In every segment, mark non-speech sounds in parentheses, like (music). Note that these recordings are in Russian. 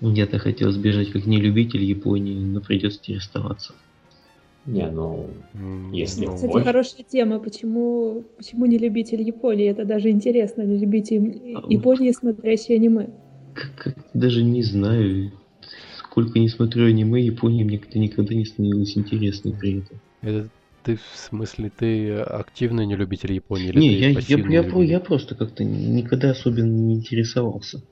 Я-то хотел сбежать как не любитель Японии, но придется теперь оставаться. Не, ну, если ну, Кстати, хорошая тема. Почему, почему не любитель Японии? Это даже интересно, не любитель а Японии, смотрящий аниме. Как, как, даже не знаю. Сколько не смотрю аниме, Япония мне как-то никогда не становилась интересной при этом. Это ты в смысле, ты активный не любитель Японии? Или не, я, я, я, я, я просто как-то никогда особенно не интересовался.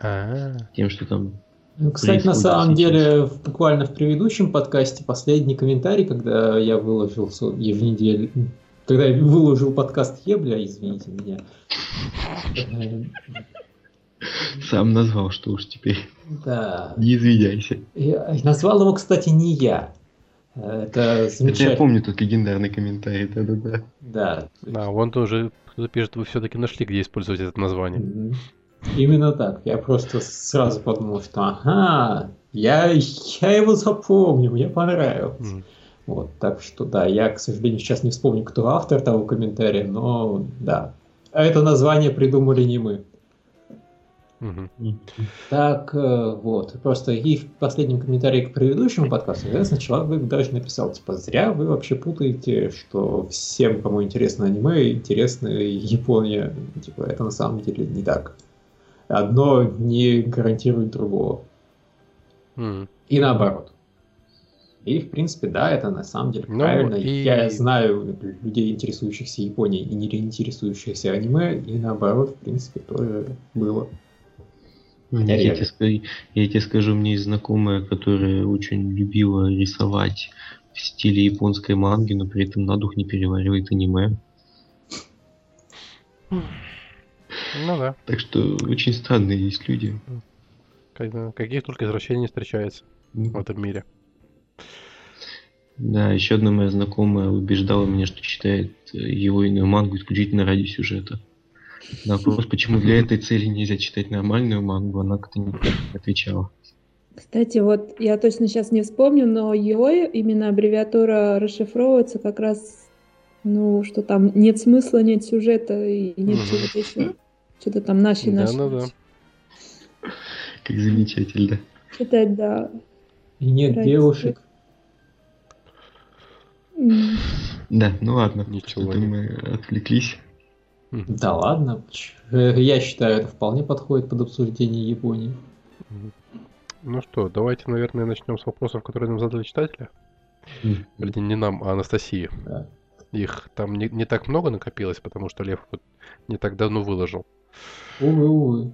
А-а-а. Тем, что там ну, кстати, на самом деле, в, буквально в предыдущем подкасте последний комментарий, когда я выложил в неделю, когда я выложил подкаст Ебля, извините меня. Сам назвал, что уж теперь. Да. Не извиняйся. Я, назвал его, кстати, не я. Это замечательно. Это я помню тот легендарный комментарий, да-да-да. Да. Да, он тоже кто-то пишет, вы все-таки нашли, где использовать это название. Mm-hmm. Именно так. Я просто сразу подумал, что ага, я, я его запомню, мне понравилось. Mm. Вот, так что да, я, к сожалению, сейчас не вспомню, кто автор того комментария, но да. А это название придумали не мы. Угу. Так, э, вот, просто и в последнем комментарии к предыдущему подкасту, соответственно, человек даже написал, типа, зря вы вообще путаете, что всем, кому интересно аниме, интересна Япония. Типа, это на самом деле не так. Одно не гарантирует другого. Mm. И наоборот. И, в принципе, да, это на самом деле ну, правильно. И... Я знаю людей, интересующихся Японией и не интересующихся аниме, и наоборот, в принципе, тоже было. Я, я, тебе скажу, я тебе скажу, мне есть знакомая, которая очень любила рисовать в стиле японской манги, но при этом на дух не переваривает аниме. Ну да. Так что очень странные есть люди. Каких только извращений не встречается mm. в этом мире. Да, еще одна моя знакомая убеждала меня, что читает его иную мангу исключительно ради сюжета. На вопрос, почему для этой цели нельзя читать нормальную мангу, она как-то не отвечала. Кстати, вот я точно сейчас не вспомню, но его именно аббревиатура расшифровывается как раз, ну, что там нет смысла, нет сюжета и нет чего-то еще. Что-то там наши наши. Да, да, да. Как замечательно. Читать, да. И нет Ради девушек. Да, ну ладно. Ничего. Мы отвлеклись. Да ладно. Я считаю, это вполне подходит под обсуждение Японии. Ну что, давайте, наверное, начнем с вопросов, которые нам задали читатели. Блин, не нам, а Анастасии. Да. Их там не, не так много накопилось, потому что Лев вот не так давно выложил. Увы, увы.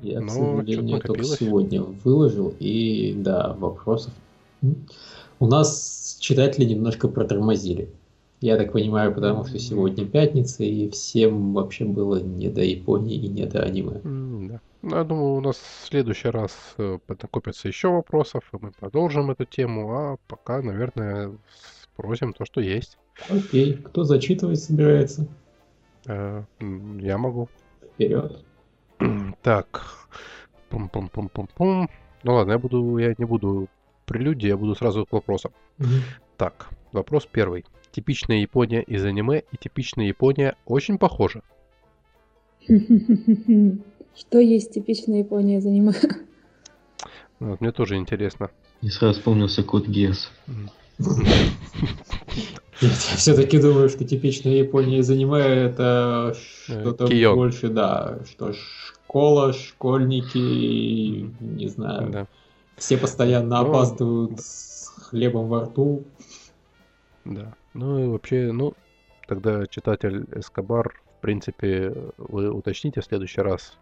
Я, Но к сожалению, только сегодня выложил, и да, вопросов. У нас читатели немножко протормозили. Я так понимаю, потому что сегодня пятница, и всем вообще было не до Японии и не до аниме. да. Ну, я думаю, у нас в следующий раз э, накопится еще вопросов, и мы продолжим эту тему, а пока, наверное, спросим то, что есть. Окей, кто зачитывать собирается? Э, я могу. Вперед. Так. Пум-пум-пум-пум-пум. Ну ладно, я буду, я не буду прелюдии, я буду сразу к вопросам. Угу. Так, вопрос первый. Типичная Япония из аниме и типичная Япония очень похожи. (laughs) Что есть типичная Япония из аниме? Вот, мне тоже интересно. И сразу вспомнился код Гес. Я все-таки думаю, что типичная Япония из аниме это что-то больше, да, что школа, школьники, не знаю, да. все постоянно ну, опаздывают с хлебом во рту. Да, ну и вообще, ну, тогда читатель Эскобар, в принципе, вы уточните в следующий раз,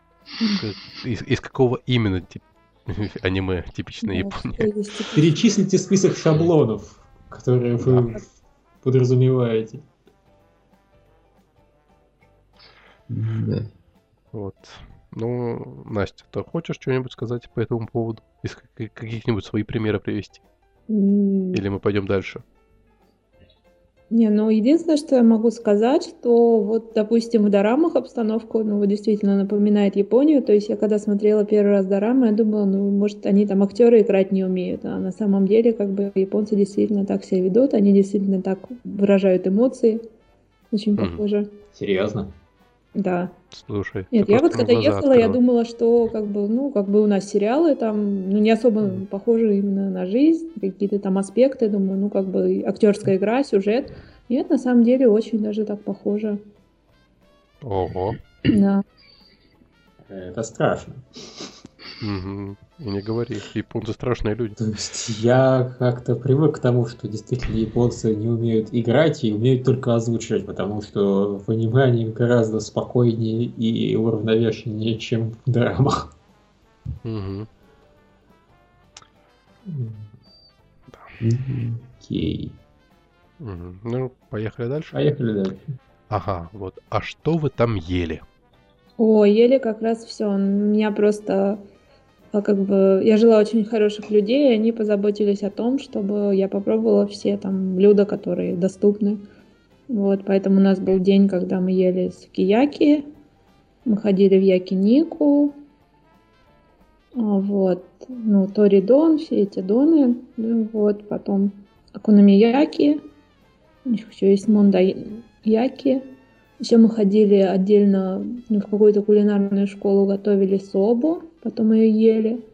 из, из какого именно тип, (laughs) аниме типичная Япония. Перечислите список шаблонов, которые вы подразумеваете. Да. Вот. Ну, Настя, ты хочешь что-нибудь сказать по этому поводу? Из каких-нибудь свои примеры привести? Или мы пойдем дальше? Не, ну единственное, что я могу сказать, что вот, допустим, в дорамах обстановка, ну, вот действительно напоминает Японию. То есть я когда смотрела первый раз дорамы, я думала, ну, может, они там актеры играть не умеют. А на самом деле, как бы, японцы действительно так себя ведут, они действительно так выражают эмоции. Очень похоже. Серьезно? Да. Слушай, Нет, я вот когда ехала, я открыла. думала, что как бы, ну, как бы у нас сериалы там, ну, не особо похожи именно на жизнь, какие-то там аспекты, думаю, ну, как бы актерская игра, сюжет. Нет, на самом деле очень даже так похоже. Ого. Да. Это страшно. И не говори, японцы страшные люди. То есть я как-то привык к тому, что действительно японцы не умеют играть и умеют только озвучивать, потому что в аниме они гораздо спокойнее и уравновешеннее, чем в драмах. Мгм. Окей. Ну, поехали дальше. Поехали дальше. Ага, вот. А что вы там ели? О, ели как раз все. У меня просто как бы я жила очень хороших людей, и они позаботились о том, чтобы я попробовала все там блюда, которые доступны. Вот, поэтому у нас был день, когда мы ели сукияки, мы ходили в якинику, а, вот, ну, торидон, все эти доны, ну, вот, потом акунамияки, еще есть мондаяки, еще мы ходили отдельно ну, в какую-то кулинарную школу, готовили собу, потом ее ели.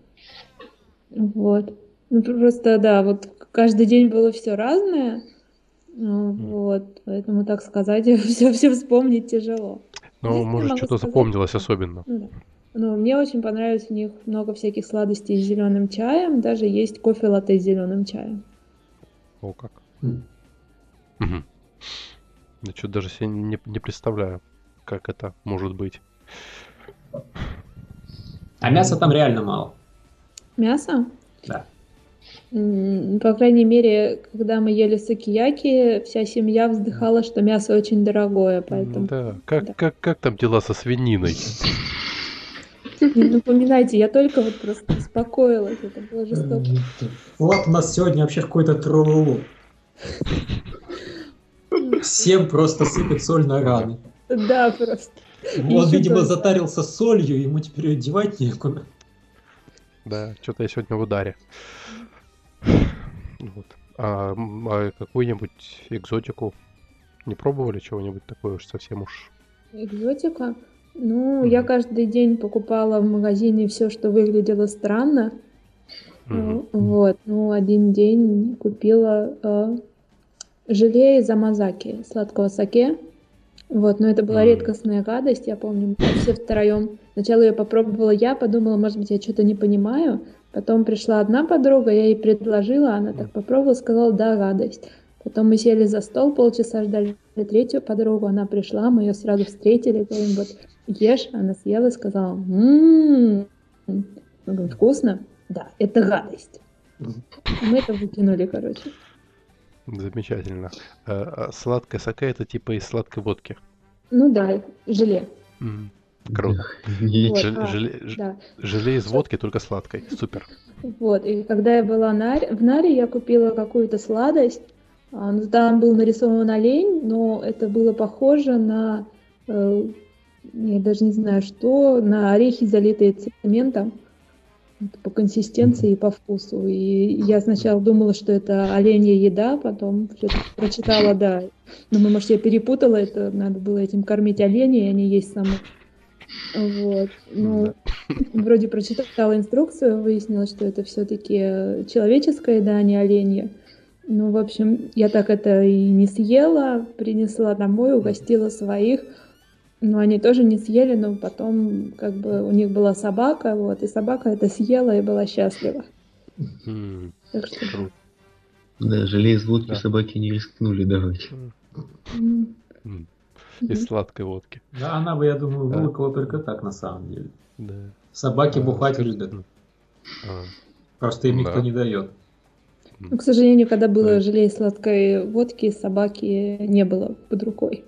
Вот. Ну, просто, да, вот каждый день было все разное. Ну, Вот, поэтому, так сказать, (laughs) все, все вспомнить тяжело. Ну, Здесь может, что-то сказать- запомнилось особенно. Ну, да. Ну, мне очень понравилось, у них много всяких сладостей с зеленым чаем, даже есть кофе латте с зеленым чаем. О, как. М. Мгм. Я что даже себе не, не представляю, как это может быть. А мяса там реально мало. Мясо? Да. По крайней мере, когда мы ели сукияки, вся семья вздыхала, что мясо очень дорогое, поэтому Да. Как, да. Как, как там дела со свининой? не напоминайте, я только вот просто успокоилась, это было жестоко. Вот у нас сегодня вообще какой-то троллу. (laughs) Всем просто сыпет соль на раны. Да, просто. (laughs) Он, видимо, затарился солью, ему теперь её девать некуда. Да, что-то я сегодня в ударе. Вот. А, а какую-нибудь экзотику не пробовали чего-нибудь такое уж совсем уж? Экзотика. Ну, я Мгм. каждый день покупала в магазине все, что выглядело странно. Ну, Вот. Ну, один день купила э, желе из амазаки, сладкого саке. Вот, но это была редкостная гадость, я помню, все втроем. Сначала ее попробовала я, подумала, может быть, я что-то не понимаю. Потом пришла одна подруга, я ей предложила, она так попробовала, сказала, да, гадость. Потом мы сели за стол, полчаса ждали третью подругу, она пришла, мы ее сразу встретили, говорим, вот, ешь, она съела и сказала, «М-м-м». Вкусно? Да, это гадость. Мы это выкинули, короче. Замечательно. А, а сладкое саке это типа из сладкой водки. Ну да, желе. М, Круто. Вот, Жел- а, желе, ж- Да. желе из водки, только сладкой. Супер. Вот, и когда я была на, в Наре, я купила какую-то сладость. А, ну, Там был нарисован олень, но это было похоже на, э, я даже не знаю что, на орехи, залитые цементом. По консистенции и по вкусу. И я сначала думала, что это оленья еда, потом что-то прочитала, да. Но, мы, может, я перепутала это, надо было этим кормить оленей, а не есть саму. Вот. Ну, вроде прочитала инструкцию, выяснилось, что это все-таки человеческая еда, а не оленья. Ну, в общем, я так это и не съела, принесла домой, угостила своих. Но они тоже не съели, но потом как бы у них была собака, вот, и собака это съела и была счастлива. Так что. Да, желе из водки Да. собаки не рискнули давать. мгм. Из сладкой водки. Да, она бы, я думаю, Да. вылокала только так, на самом деле. Да. Собаки А, бухать скажи- любят. А, Просто им никто Да. не дает. Ну, к сожалению, когда было Да. желе из сладкой водки, собаки не было под рукой.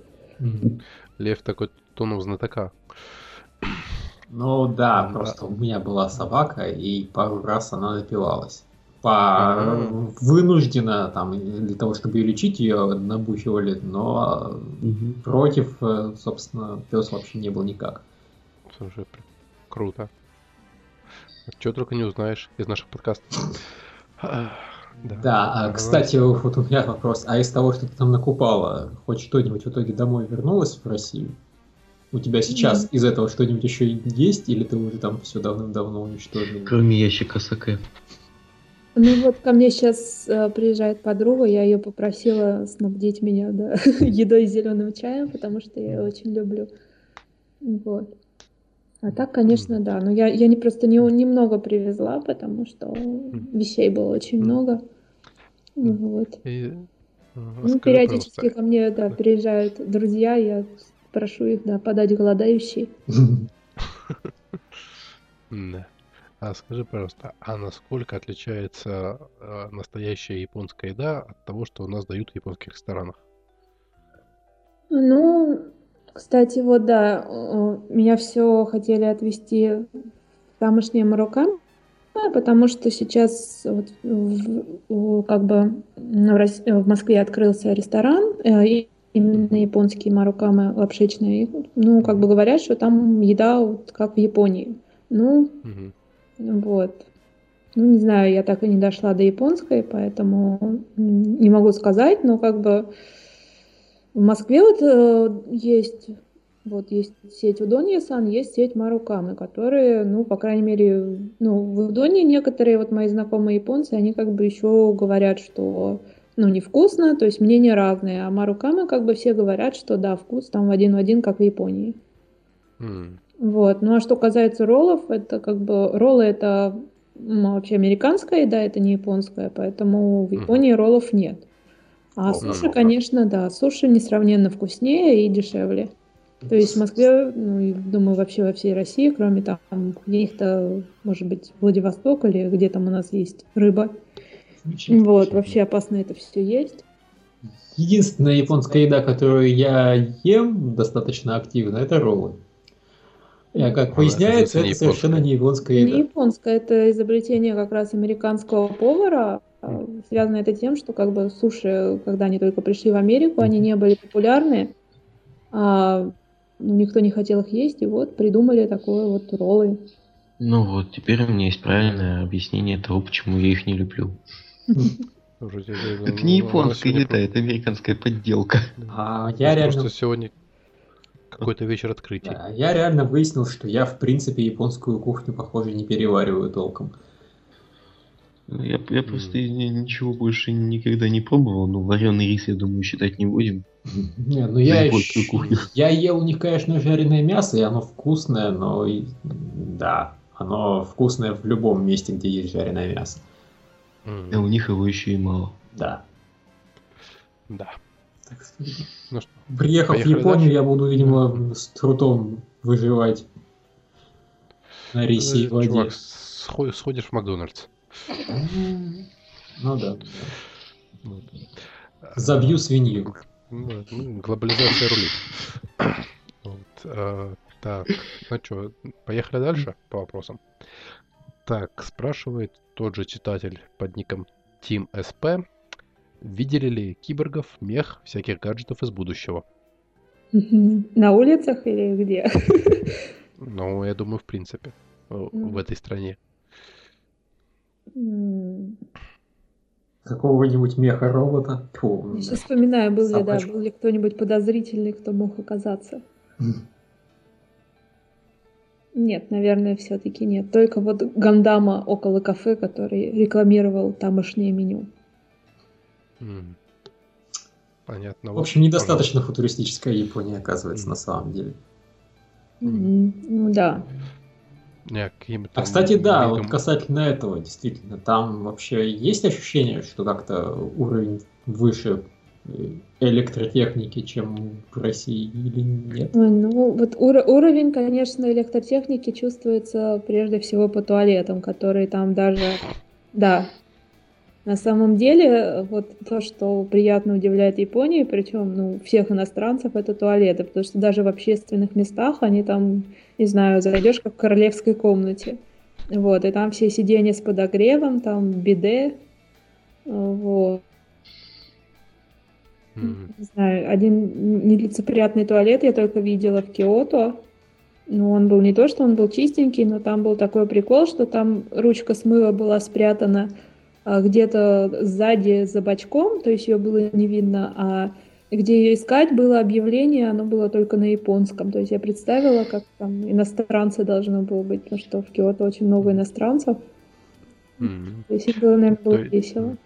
Лев такой тоном знатока. Ну да, Да. просто у меня была собака, и пару раз она напивалась. По Мгм. вынужденно, там, для того, чтобы ее лечить, ее набухивали, но Мгм. против, э, собственно, пес вообще не был никак. Слушай, круто. Что только не узнаешь из наших подкастов. Да, а, кстати, вот у меня вопрос. А из того, что ты там накупала, хоть что-нибудь в итоге домой вернулось в Россию? У тебя сейчас из этого что-нибудь еще есть, или ты уже там все давным-давно уничтожил? Кроме ящика саке. Ну вот ко мне сейчас э, приезжает подруга, я ее попросила снабдить меня да, (laughs) едой и зеленым чаем, потому что я ее очень люблю. Вот. А так, конечно, да. Но я, я не просто не, немного привезла, потому что вещей было очень много. Вот. И, э, Ну, скажи, периодически пожалуйста, ко мне, да, приезжают друзья, я прошу их, да, подать голодающий. Да. А скажи, пожалуйста, а насколько отличается э, настоящая японская еда от того, что у нас дают в японских ресторанах? Ну, кстати, вот да, меня все хотели отвезти в тамошние Марокко, потому что сейчас вот в- в- как бы в Рос- в Москве открылся ресторан, э, и именно японские марукамы лапшичные. Ну, как бы говорят, что там еда вот как в Японии. Ну, Мгм. вот. Ну, не знаю, я так и не дошла до японской, поэтому не могу сказать, но как бы в Москве вот э, есть, вот есть сеть Удонья-сан, есть сеть Марукамы, которые, ну, по крайней мере, ну, в Удонье некоторые вот мои знакомые японцы, они как бы еще говорят, что, ну, невкусно, то есть мнения разные, а Марукамы как бы все говорят, что да, вкус там в один в один, как в Японии. М. Вот. Ну а что касается роллов, это как бы роллы это м, вообще американская еда, это не японская, поэтому в. Японии роллов нет. А О, суши, ну, конечно, да, суши несравненно вкуснее и дешевле. То есть в Москве, ну думаю вообще во всей России, кроме там каких-то, может быть, Владивосток или где там у нас есть рыба. Вот, вообще опасно это все есть. Единственная японская еда, которую я ем достаточно активно, это роллы. А как это, выясняется, не это совершенно не японская Не еда. японское, это изобретение как раз американского повара. А, Связано это тем, что как бы суши, когда они только пришли в Америку, они не были популярны, а ну, никто не хотел их есть, и вот придумали такое вот роллы. Ну вот, теперь у меня есть правильное объяснение того, почему я их не люблю. Это, не ну, японская еда, это американская подделка. А я реально, Просто сегодня какой-то вечер открытий. да, я реально выяснил, что я в принципе японскую кухню, похоже, не перевариваю толком. Я, я просто ни- ничего больше никогда не пробовал, но вареный рис, я думаю, считать не будем. Не, ну я, я ел у них, конечно, жареное мясо, и оно вкусное, но и- да, оно вкусное в любом месте, где есть жареное мясо. М, А у них его еще и мало. Да. Да. Так Ну что, приехав в Японию, дальше? я буду, видимо, с трудом выживать на рисе и э, воде. чувак, схо- сходишь в Макдональдс. Ну да. Вот. Забью свинью. Ну, глобализация рулит. Вот, э, так, ну что, поехали дальше по вопросам. Так, спрашивает тот же читатель под ником Team SP. Видели ли киборгов, мех, всяких гаджетов из будущего? (laughs) На улицах или где? (laughs) Ну, я думаю, в принципе, в Ну. в этой стране. Какого-нибудь меха-робота. Фу, Я сейчас вспоминаю, был ли, да, был ли кто-нибудь подозрительный, кто мог оказаться. (laughs) Нет, наверное, все-таки нет. Только вот Гандама около кафе, который рекламировал тамошнее меню. М. Понятно. В Вот, общем, недостаточно футуристическая Япония, оказывается, Мгм. на самом деле. Ну да. пожалуйста. Какими-то А, кстати, да, вот мегам- касательно этого, действительно, там вообще есть ощущение, что как-то уровень выше электротехники, чем в России, или нет? Ну, вот уро- уровень, конечно, электротехники чувствуется прежде всего по туалетам, которые там даже... Да, на самом деле, вот то, что приятно удивляет Японии, причем, ну, всех иностранцев, это туалеты, потому что даже в общественных местах они там, не знаю, зайдешь как в королевской комнате. Вот, и там все сиденья с подогревом, там биде, вот. М. Не знаю, один нелицеприятный туалет я только видела в Киото. Ну, он был не то, что он был чистенький, но там был такой прикол, что там ручка смыва была спрятана а, где-то сзади за бачком, то есть ее было не видно, а где ее искать, было объявление, оно было только на японском. То есть я представила, как там иностранцы должны было быть, потому что в Киото очень много иностранцев. Мгм. То есть было, наверное, было То весело.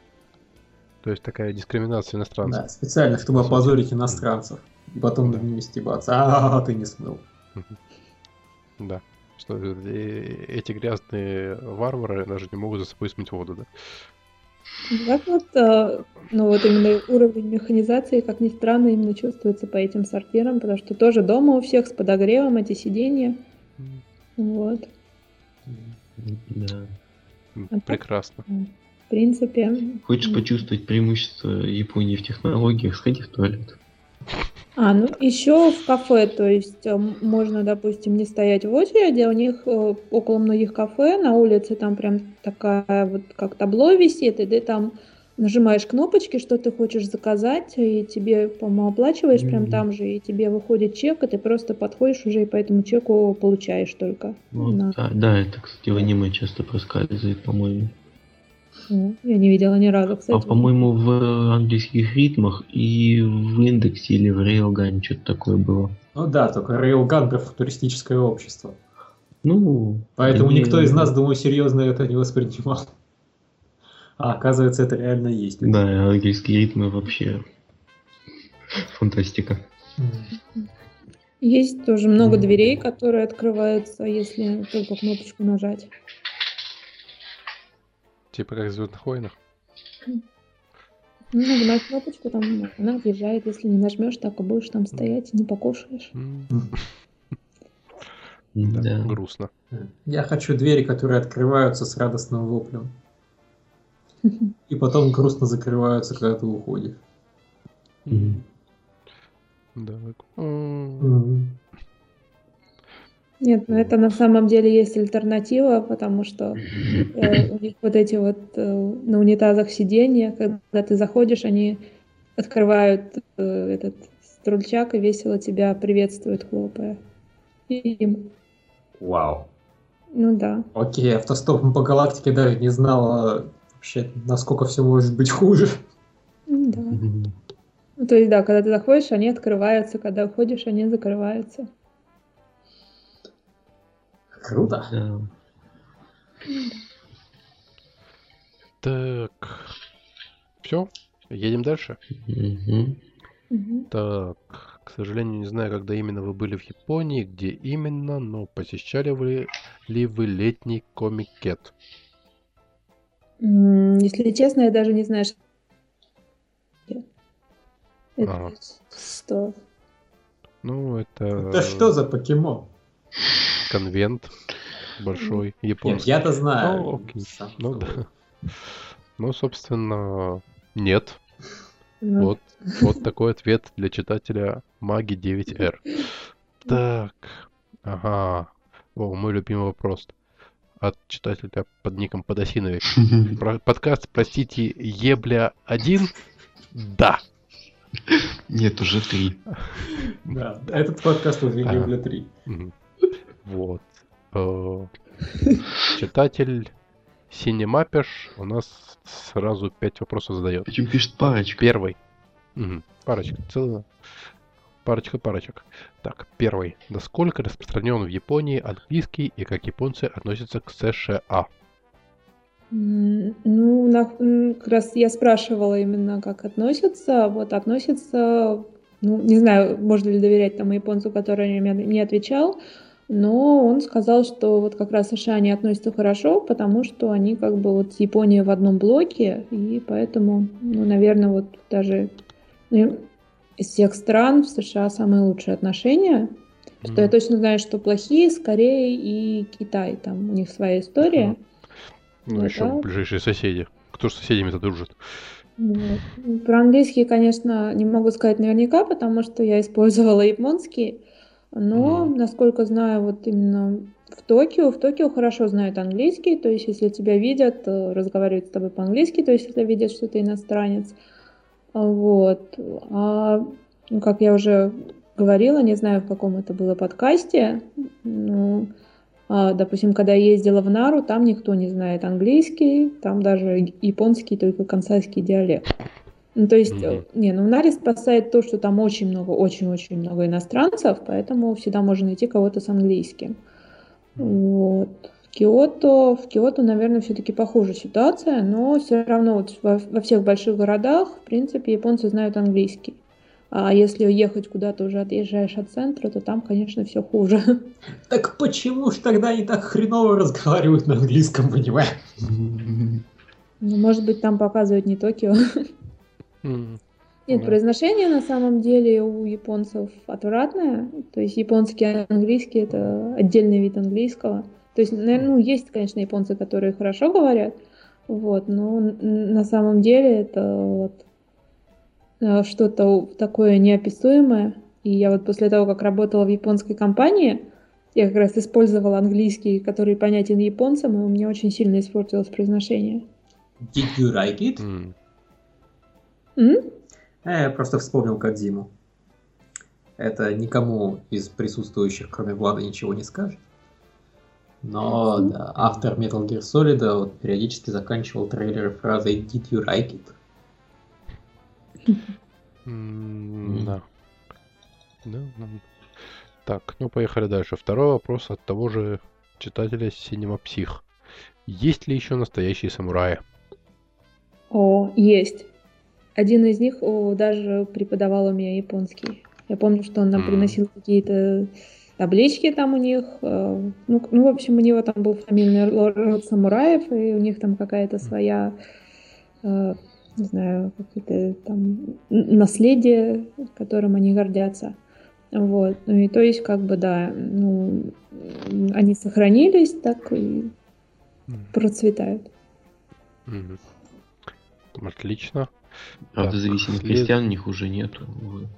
То есть такая дискриминация иностранцев. Да, специально, чтобы опозорить иностранцев. И потом над ними стебаться. А, ты не смыл. Да. Что э, эти грязные варвары даже не могут за собой смыть воду, да? Как вот, э, ну вот именно уровень механизации, как ни странно, именно чувствуется по этим сортирам, потому что тоже дома у всех с подогревом эти сиденья. Вот. Да. А так- Прекрасно. В принципе. Хочешь почувствовать преимущество Японии в технологиях, сходи в туалет. А, ну еще в кафе, то есть э, можно, допустим, не стоять в очереди, у них э, около многих кафе на улице там прям такая вот как табло висит, и ты там нажимаешь кнопочки, что ты хочешь заказать, и тебе, по-моему, оплачиваешь прям Мгм. там же, и тебе выходит чек, и ты просто подходишь уже и по этому чеку получаешь только. Вот, на- да, да, это, кстати, в аниме часто проскальзывает, по-моему. Ну, я не видела ни разу, кстати. А по-моему, в английских ритмах и в индексе или в Railgun что-то такое было. Ну да, только Railgun про футуристическое общество. Ну, Поэтому они- никто из нас, думаю, серьезно это не воспринимал. А оказывается, это реально есть. Да, английские ритмы вообще фантастика. Есть тоже много дверей, которые открываются, если только кнопочку нажать. Типа как в Звездных войнах. Ну, нажимаешь кнопочку, там она отъезжает. Если не нажмешь, так и будешь там стоять, не покушаешь. Да, Да. грустно. Я хочу двери, которые открываются с радостным воплем. И потом грустно закрываются, когда ты уходишь. Да. Нет, ну это на самом деле есть альтернатива, потому что э, у них вот эти вот э, на унитазах сиденья, когда ты заходишь, они открывают э, этот струльчак и весело тебя приветствуют, хлопая. Им. Вау. Ну да. Окей, автостопом по галактике даже не знала вообще, насколько все может быть хуже. Ну да. Ну, то есть, да, когда ты заходишь, они открываются, когда уходишь, они закрываются. Круто. Да. Так. Все? Едем дальше? Так, к сожалению, не знаю, когда именно вы были в Японии, где именно, но посещали вы ли вы летний комикет? Если честно, я даже не знаю, что это Ага. что. Ну, это Это что за покемон? Конвент большой, Нет, японский. я-то знаю. Ну, окей. Сам Ну да. Ну, собственно, нет. Ну, Вот, вот такой ответ для читателя Маги 9R. Так, ага. О, мой любимый вопрос. От читателя под ником Подосиновик. (laughs) Про- подкаст, простите, Ебля 1? Да. Нет, уже три. Да, этот подкаст уже Ага. Ебля 3. Вот. Э, Читатель Синемапеш у нас сразу пять вопросов задает. Причем пишет парочка. Первый. Мгм. Парочка. Целая. Парочка парочек. Так, первый. Насколько распространен в Японии английский и как японцы относятся к США? Ну, на- как раз я спрашивала именно, как относятся. Вот относятся, ну, не знаю, можно ли доверять тому японцу, который мне не отвечал, но он сказал, что вот как раз США не относятся хорошо, потому что они как бы вот с Японией в одном блоке, и поэтому, ну, наверное, вот даже ну, из всех стран в США самые лучшие отношения. Что я точно знаю, что плохие с Кореей и Китай. Там у них своя история. Ну, Ну еще да. ближайшие соседи. Кто с соседями-то дружит? Вот. Про английский, конечно, не могу сказать наверняка, потому что я использовала японский. Но, Мгм. насколько знаю, вот именно в Токио, в Токио хорошо знают английский, то есть если тебя видят, э, разговаривают с тобой по-английски, то есть если видят, что ты иностранец. А Вот. А, ну, как я уже говорила, не знаю, в каком это было подкасте, ну, а, допустим, когда я ездила в Нару, там никто не знает английский, там даже японский, только кансайский диалект. Ну, то есть, mm-hmm. не, ну Нари спасает то, что там очень много, очень-очень много иностранцев, поэтому всегда можно найти кого-то с английским. Вот. В Киото, в Киото, наверное, все-таки похожая ситуация, но все равно вот во, во всех больших городах, в принципе, японцы знают английский. А если ехать куда-то уже отъезжаешь от центра, то там, конечно, все хуже. Так почему ж тогда они так хреново разговаривают на английском аниме? Ну, может быть, там показывают не Токио. Нет, произношение на самом деле у японцев отвратное. То есть японский английский это отдельный вид английского. То есть, ну, есть, конечно, японцы, которые хорошо говорят, вот, но на самом деле это вот э, что-то такое неописуемое. И я вот после того, как работала в японской компании, я как раз использовала английский, который понятен японцам, и у меня очень сильно испортилось произношение. Did you like it? Mm. Mm? Я просто вспомнил Кадзиму. Это никому из присутствующих, кроме Влада, ничего не скажет. Но да, автор Metal Gear Solid вот, периодически заканчивал трейлеры фразой Did you like it? да. Да, Так, ну поехали дальше. Второй вопрос от того же читателя Синема Псих. Есть ли еще настоящие самураи? О, есть. Один из них о, даже преподавал у меня японский. Я помню, что он нам приносил какие-то таблички там у них. Э, ну, ну, в общем, у него там был фамильный род самураев, и у них там какая-то своя, э, не знаю, какое-то там наследие, которым они гордятся. Вот. Ну и то есть, как бы, да, ну, они сохранились так и процветают. Отлично. Правда, так, зависимых след... крестьян у них уже нету, увы.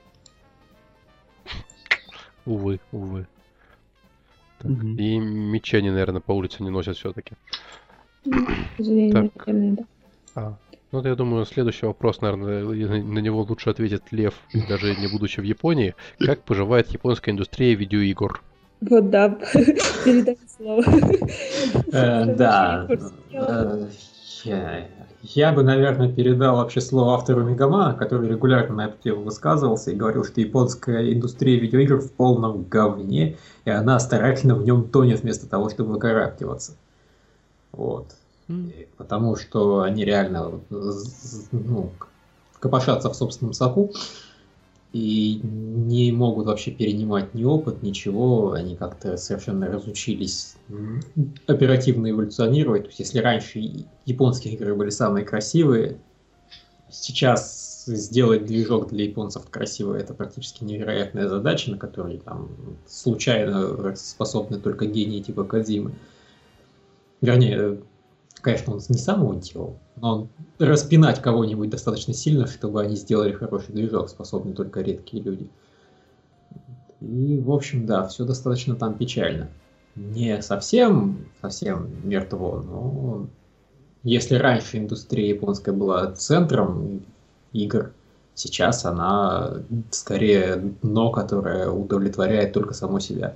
Увы, увы. Так, угу. И мечи они, наверное, по улице не носят все-таки. так. да. А, ну, я думаю, следующий вопрос, наверное, на него лучше ответит Лев, даже не будучи в Японии. Как поживает японская индустрия видеоигр? Вот да, передать слово. Э, да. Э, я бы, наверное, передал вообще слово автору Мегамана, который регулярно на эту тему высказывался и говорил, что японская индустрия видеоигр в полном говне, и она старательно в нем тонет вместо того, чтобы выкарабкиваться. Вот. Mm. Потому что они реально ну, копошатся в собственном соку и не могут вообще перенимать ни опыт, ничего. Они как-то совершенно разучились оперативно эволюционировать. То есть, если раньше японские игры были самые красивые, сейчас сделать движок для японцев красивый это практически невероятная задача, на которой там случайно способны только гении типа Кадзимы. Вернее, Конечно, он не сам его делал, но распинать кого-нибудь достаточно сильно, чтобы они сделали хороший движок, способны только редкие люди. И, в общем, да, все достаточно там печально. Не совсем, совсем мертво, но если раньше индустрия японская была центром игр, сейчас она скорее дно, которое удовлетворяет только само себя.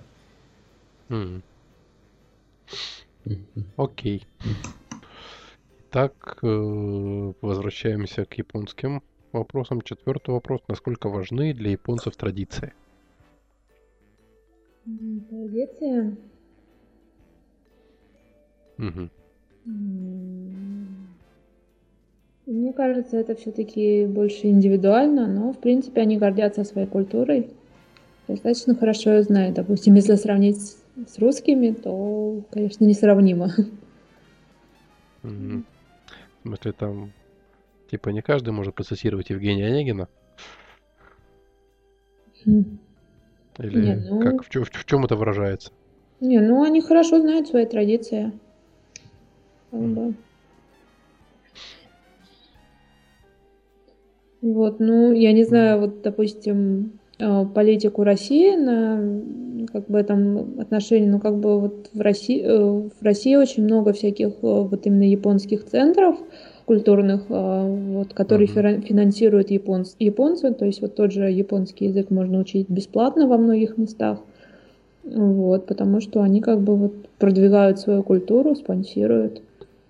Окей. Mm. Okay. Так, э, возвращаемся к японским вопросам. Четвертый вопрос. Насколько важны для японцев традиции? Традиция? Угу. Мне кажется, это все-таки больше индивидуально, но в принципе они гордятся своей культурой. Достаточно хорошо ее знают. Допустим, если сравнить с русскими, то, конечно, несравнимо. Угу. В смысле, там, типа, не каждый может процессировать Евгения Онегина? Или не, ну... как, в, в, в чем это выражается? Не, ну они хорошо знают свои традиции. Mm. Вот, ну, я не знаю, вот, допустим, политику России на как бы этом отношении, ну, как бы вот в России, э, в России очень много всяких э, вот именно японских центров, культурных, вот, которые uh-huh. финансируют японцы, японцы, то есть вот тот же японский язык можно учить бесплатно во многих местах, вот, потому что они как бы вот продвигают свою культуру, спонсируют.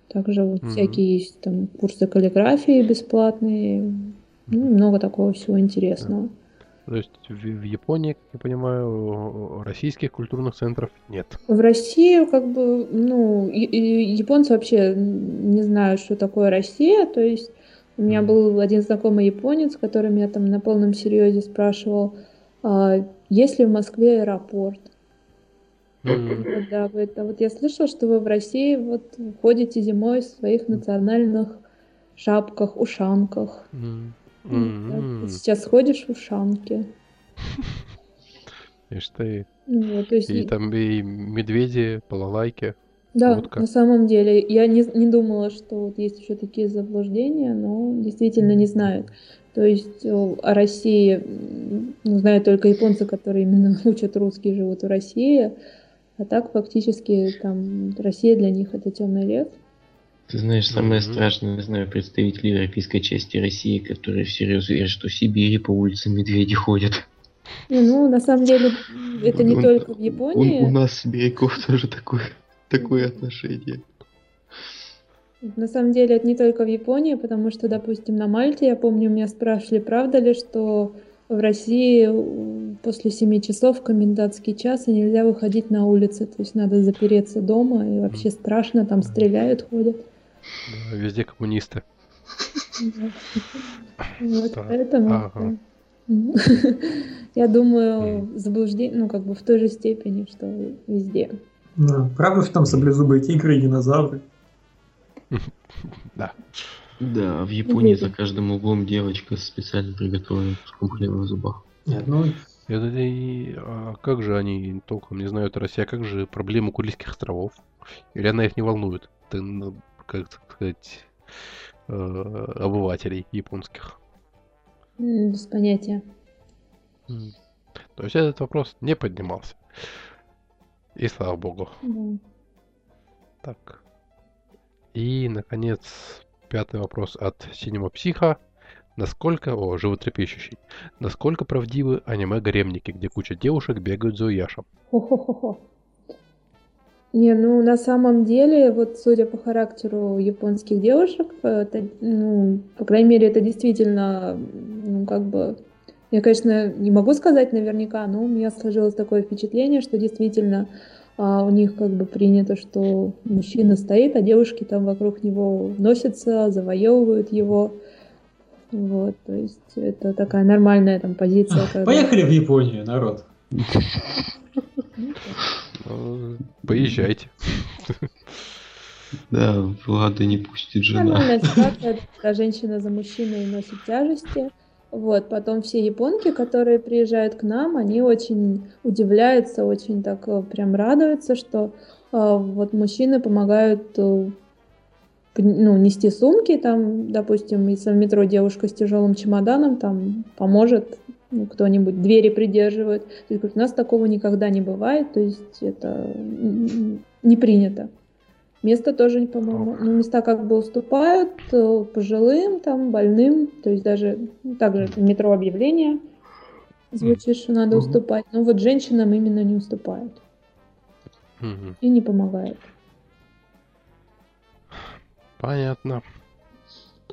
Также вот uh-huh. всякие есть там курсы каллиграфии бесплатные, Ну, много такого всего интересного. То есть в, в Японии, как я понимаю, российских культурных центров нет. В России, как бы, ну, и- и японцы вообще не знают, что такое Россия. То есть у меня был один знакомый японец, который меня там на полном серьезе спрашивал, а, есть ли в Москве аэропорт. Вот, да, говорит, а вот я слышал, что вы в России вот ходите зимой в своих национальных шапках, ушанках. м, Ну, ты сейчас ходишь в ушанке. (laughs) Ишь ты. Ну, вот, то есть И и- там и медведи, балалайки. Да, Водка. на самом деле, я не, не думала, что вот есть еще такие заблуждения, но действительно не знают. То есть э, о России ну, знают только японцы, которые именно (laughs) учат русский, живут в России. А так фактически там Россия для них это темный лес. Ты знаешь, самое Мгм. страшное, знаю представителей европейской части России, которые всерьез верят, что в Сибири по улицам медведи ходят. Ну, на самом деле, это не Он- только в У, у Японии. нас сибиряков тоже такое, такое отношение. На самом деле это не только в Японии, потому что, допустим, на Мальте, я помню, меня спрашивали, правда ли, что в России после 7 часов комендантский час и нельзя выходить на улицы, то есть надо запереться дома, и вообще страшно, там стреляют, ходят. Да, Везде коммунисты. Вот, поэтому (laughs) я думаю, заблуждение, ну, как бы в той же степени, что везде. Да. Правда, что там саблезубые тигры и динозавры? (laughs) Да. Да, в Японии за каждым углом девочка специально куском хлеба в зубах. Нет, ну, Это и, а как же они толком не знают Россия, а как же проблема Курильских островов? Или она их не волнует? Ты, ну, как так сказать, э, обывателей японских. Без понятия. То есть этот вопрос не поднимался. И слава богу. Да. Так. И, наконец, пятый вопрос от Синего Психа. Насколько, о, животрепещущий, насколько правдивы аниме-гаремники, где куча девушек бегают за уяшем? Хо-хо-хо-хо. Не, ну на самом деле, вот судя по характеру японских девушек, это, ну, по крайней мере, это действительно, ну, как бы, я, конечно, не могу сказать наверняка, но у меня сложилось такое впечатление, что действительно а, у них как бы принято, что мужчина стоит, а девушки там вокруг него носятся, завоевывают его. Вот, то есть это такая нормальная там позиция. когда- поехали в Японию, народ. (laughs) Поезжайте. Да, Влада не пустит жена. Нормальная ситуация, когда женщина за мужчиной носит тяжести. Вот, потом все японки, которые приезжают к нам, они очень удивляются, очень так э, прям радуются, что э, вот мужчины помогают э, ну, нести сумки, там, допустим, если в метро девушка с тяжелым чемоданом, там поможет кто-нибудь, двери придерживает. То есть, говорит, у нас такого никогда не бывает, то есть это не принято. Места тоже, по-моему, ну, места как бы уступают э, пожилым, там, больным, то есть даже ну, также метро объявление звучит, что надо уступать. Но вот женщинам именно не уступают и не помогают. Понятно.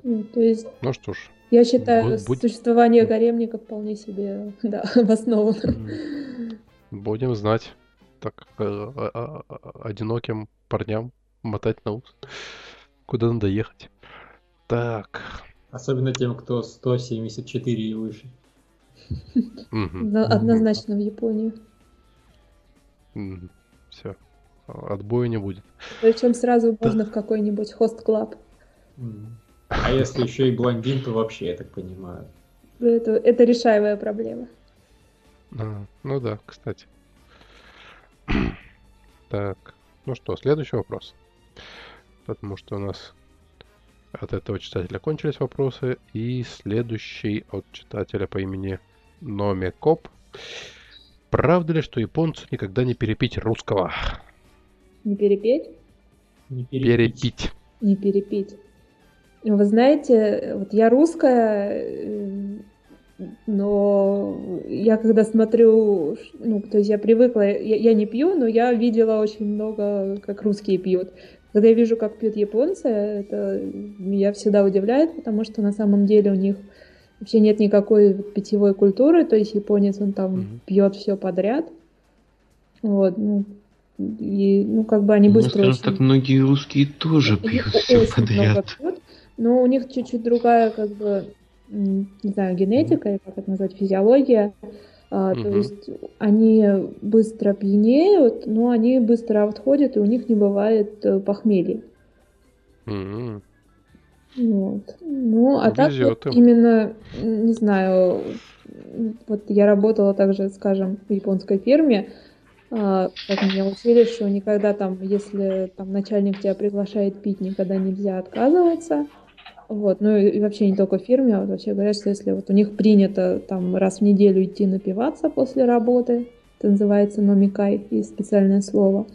Ну, То есть Ну что ж. Я считаю, Будь- существование гаремника вполне себе (laughs) да, обосновано. Будем знать. Так, э, а- а- одиноким парням мотать на ус. Куда надо ехать. Так. Особенно тем, кто 174 и выше. Однозначно в Японию. Все. Отбоя не будет. Причем сразу можно в какой-нибудь хост-клаб. А если еще и блондин, то вообще, я так понимаю. Это, это решаемая проблема. А, ну да, кстати. Так, ну что, следующий вопрос. Потому что у нас от этого читателя кончились вопросы. И следующий от читателя по имени Номекоп. Правда ли, что японцу никогда не перепить русского? Не перепеть? Не перепить. Перепить. Не перепеть. Вы знаете, вот я русская, э, но я когда смотрю, ну, то есть я привыкла, я, я не пью, но я видела очень много, как русские пьют. Когда я вижу, как пьют японцы, это меня всегда удивляет, потому что на самом деле у них вообще нет никакой питьевой культуры, то есть японец, он там Мгм. пьет все подряд. Вот, ну, и, ну, как бы они Ну, быстро скажем очень- так, многие русские тоже пьют все подряд. пьют, но у них чуть-чуть другая, как бы, не знаю, генетика, или как это назвать, физиология. А, То Мгм. есть они быстро пьянеют, но они быстро отходят, и у них не бывает э, похмелья. М, Вот. Ну, а так Везет вот им. именно, не знаю, вот я работала также, скажем, в японской фирме, как меня учили, что никогда там, если там начальник тебя приглашает пить, никогда нельзя отказываться. Вот, ну и, и вообще не только в фирме, а вот вообще говорят, что если вот у них принято там раз в неделю идти напиваться после работы, это называется номикай, есть специальное слово,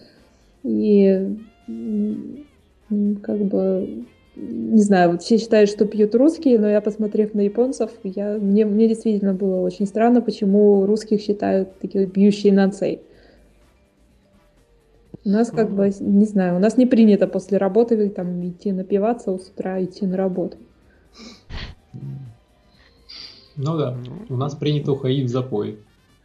и как бы не знаю, вот все считают, что пьют русские, но я, посмотрев на японцев, я, мне, мне действительно было очень странно, почему русских считают такие пьющие нацией. У нас как бы, не знаю, у нас не принято после работы там идти напиваться, с утра идти на работу. Ну да, у нас принято уходить в запой.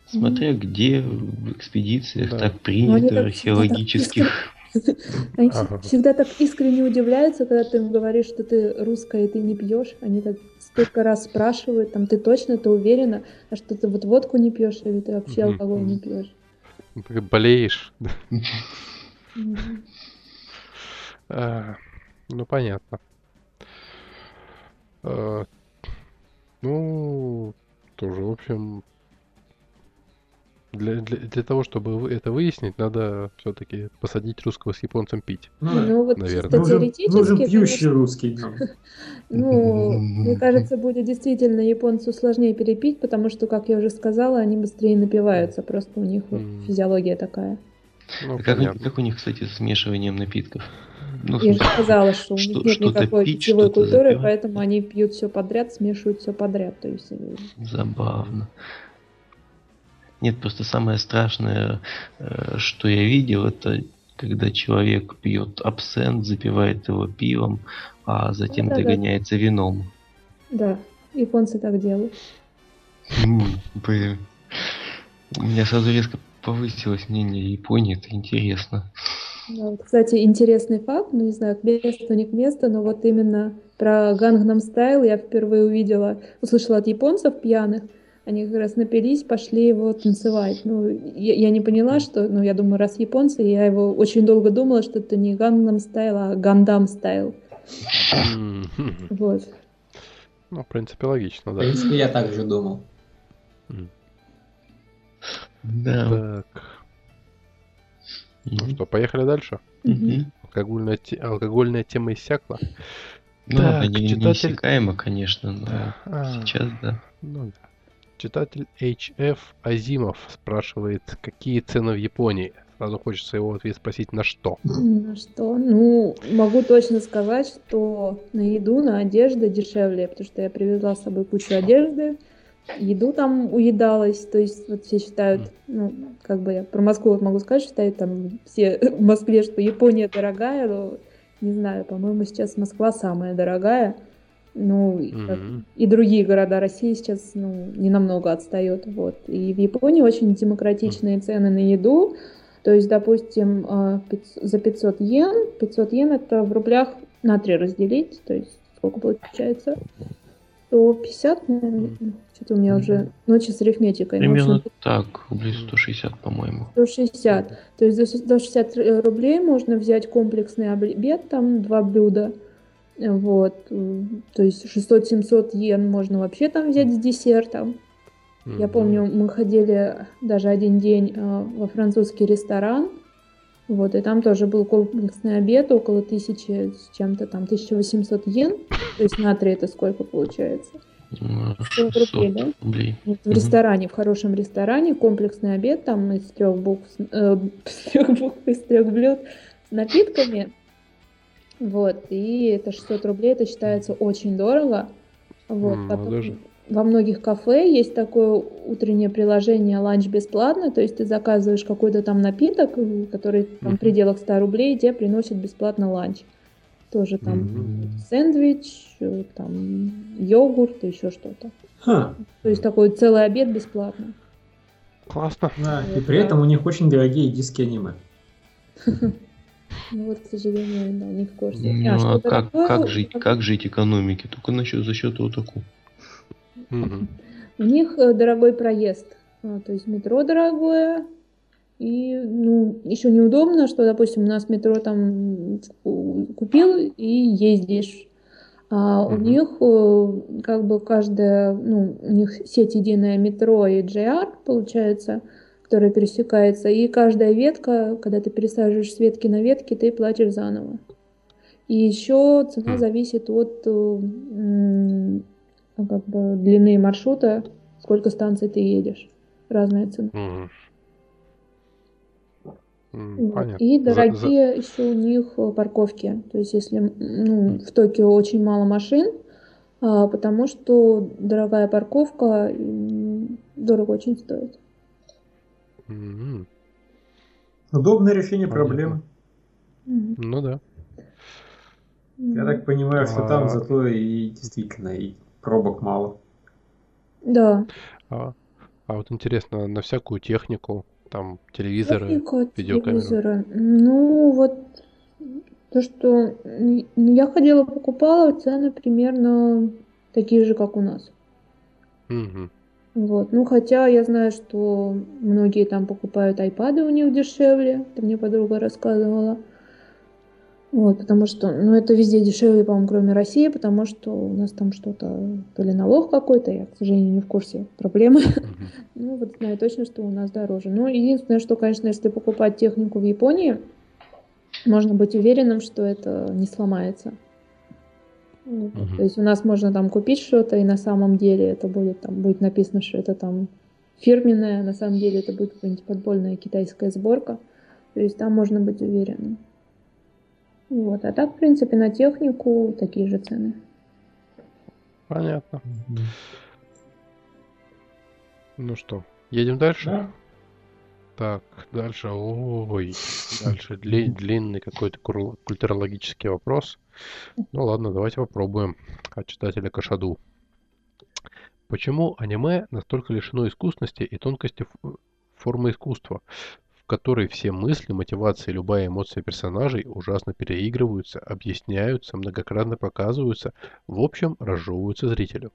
Смотря где в экспедициях Да. так Ну, они принято, так археологических. (laughs) Они Ага. всегда так искренне удивляются, когда ты им говоришь, что ты русская и ты не пьешь. Они так столько раз спрашивают, там, ты точно, ты уверена, а что ты вот водку не пьешь, или ты вообще алкоголь не пьешь. Ты болеешь. (laughs) А, Ну, понятно. А, Ну, тоже, в общем, для, для, для того, чтобы это выяснить, надо все-таки посадить русского с японцем пить. Ну. Ну, вот наверное. чисто нужен, теоретически, нужен конечно, пьющий русский. нам. (laughs) Ну, мне кажется, будет действительно японцу сложнее перепить, потому что, как я уже сказала, они быстрее напиваются, просто у них физиология такая. Ну, Как, понятно. как у них, кстати, с смешиванием напитков? Ну, Я же сказала, что у них что- нет никакой пить, питьевой культуры, запивать. поэтому они пьют все подряд, смешивают все подряд. То есть, э, Забавно. Нет, просто самое страшное, э, что я видел, это когда человек пьет абсент, запивает его пивом, а затем Да-да-да. догоняется вином. да, японцы так делают. Блин. У меня сразу резко повысилось мнение Японии, это интересно. Да, вот, кстати, интересный факт, ну не знаю, к месту, не к месту, но вот именно про Gangnam Style я впервые увидела, услышала от японцев пьяных, они как раз напились, пошли его танцевать. Ну, я, я не поняла, что, ну, я думаю, раз японцы, я его очень долго думала, что это не Gangnam Style, а Gundam Style. М, хм. Вот. Ну, в принципе, логично, В да. принципе, я так же думал. Да. Так, ну что, поехали дальше? Алкогольная, те- алкогольная тема иссякла. Ну, Так, она не, читатель- неиссякаема, конечно, но А, сейчас, да. ну да. Читатель HF Азимов спрашивает, какие цены в Японии? Сразу хочется его ответ спросить, на что? На что? Ну, могу точно сказать, что на еду, на одежду дешевле, потому что я привезла с собой кучу одежды, еду там уедалась, то есть вот все считают, ну, как бы я про Москву вот могу сказать, считают там все (laughs) в Москве, что Япония дорогая, но не знаю, по-моему, сейчас Москва самая дорогая, ну, Мгм. и другие города России сейчас, ну, не намного отстают, вот. И в Японии очень демократичные цены на еду, то есть, допустим, пятьс- за 500 йен, 500 йен это в рублях на 3 разделить, то есть сколько получается? 150, наверное, что-то у меня уже ночи с арифметикой. в общем, Примерно так, рублей 160, по-моему. 160. То есть за 160 рублей можно взять комплексный обед, там два блюда. Вот. м, То есть 600-700 йен можно вообще там взять с десертом. Я Мгм. помню, мы ходили даже один день а, во французский ресторан. Вот, и там тоже был комплексный обед, около тысячи с чем-то там, 1800 йен. То есть на три это сколько получается? М, 600 рублей, 600 да? рублей. Вот в ресторане, в хорошем ресторане, комплексный обед там из трех букв, э, (laughs) из трех букв, из трех блюд с напитками. Вот, и это 600 рублей, это считается очень дорого. Вот, ну потом даже. во многих кафе есть такое утреннее предложение ланч бесплатно, то есть ты заказываешь какой-то там напиток, который там в пределах 100 рублей, тебе приносят бесплатно ланч. Тоже там Мгм. сэндвич, э, там йогурт и еще что-то. Ха, То есть такой целый обед бесплатно. Классно. да, и Вот, при да. этом у них очень дорогие диски аниме. Ну вот, к сожалению, да, не в курсе. Ну, что а как, дорогое, как жить? Как жить экономике? Только насчет за счет отаку. Мгм. У них э, дорогой проезд. А, То есть метро дорогое. И, ну, еще неудобно, что, допустим, у нас метро там купил и ездишь. А у них э, как бы каждая, ну, у них сеть единая метро и JR, получается, которая пересекается. И каждая ветка, когда ты пересаживаешь с ветки на ветки, ты платишь заново. И еще цена зависит от э, как бы длины маршрута, сколько станций ты едешь. Разная цена. Понятно. И За- за- дорогие еще у них э, парковки. То есть, если ну, в Токио очень мало машин, а, потому что дорогая парковка дорого очень стоит. Мгм. Удобное решение Понятно. проблемы. Мгм. Ну да. Я так понимаю, что там А. зато и действительно и пробок мало. Да. А, а вот интересно, на всякую технику, там телевизоры, Техника, видеокамеры. телевизоры. Ну, вот то, что ну, я ходила, покупала, цены примерно такие же, как у нас. Мгм. Вот. Ну, хотя я знаю, что многие там покупают айпады у них дешевле. Это мне подруга рассказывала. Вот, потому что, ну, это везде дешевле, по-моему, кроме России, потому что у нас там что-то, то ли налог какой-то, я, к сожалению, не в курсе проблемы. Ну, вот знаю точно, что у нас дороже. Ну, единственное, что, конечно, если покупать технику в Японии, можно быть уверенным, что это не сломается. Вот. Мгм. То есть у нас можно там купить что-то, и на самом деле это будет там будет написано, что это там фирменное, а на самом деле это будет какая-нибудь подпольная китайская сборка. То есть там можно быть уверенным. Вот. А так, в принципе, на технику такие же цены. Понятно. Ну что, едем дальше? Да. Так, дальше, ой, (laughs) дальше дли- длинный какой-то культурологический вопрос. Ну ладно, давайте попробуем от читателя Кашаду. Почему аниме настолько лишено искусности и тонкости формы искусства, которой все мысли, мотивации, любая эмоция персонажей ужасно переигрываются, объясняются, многократно показываются, в общем, разжевываются зрителю?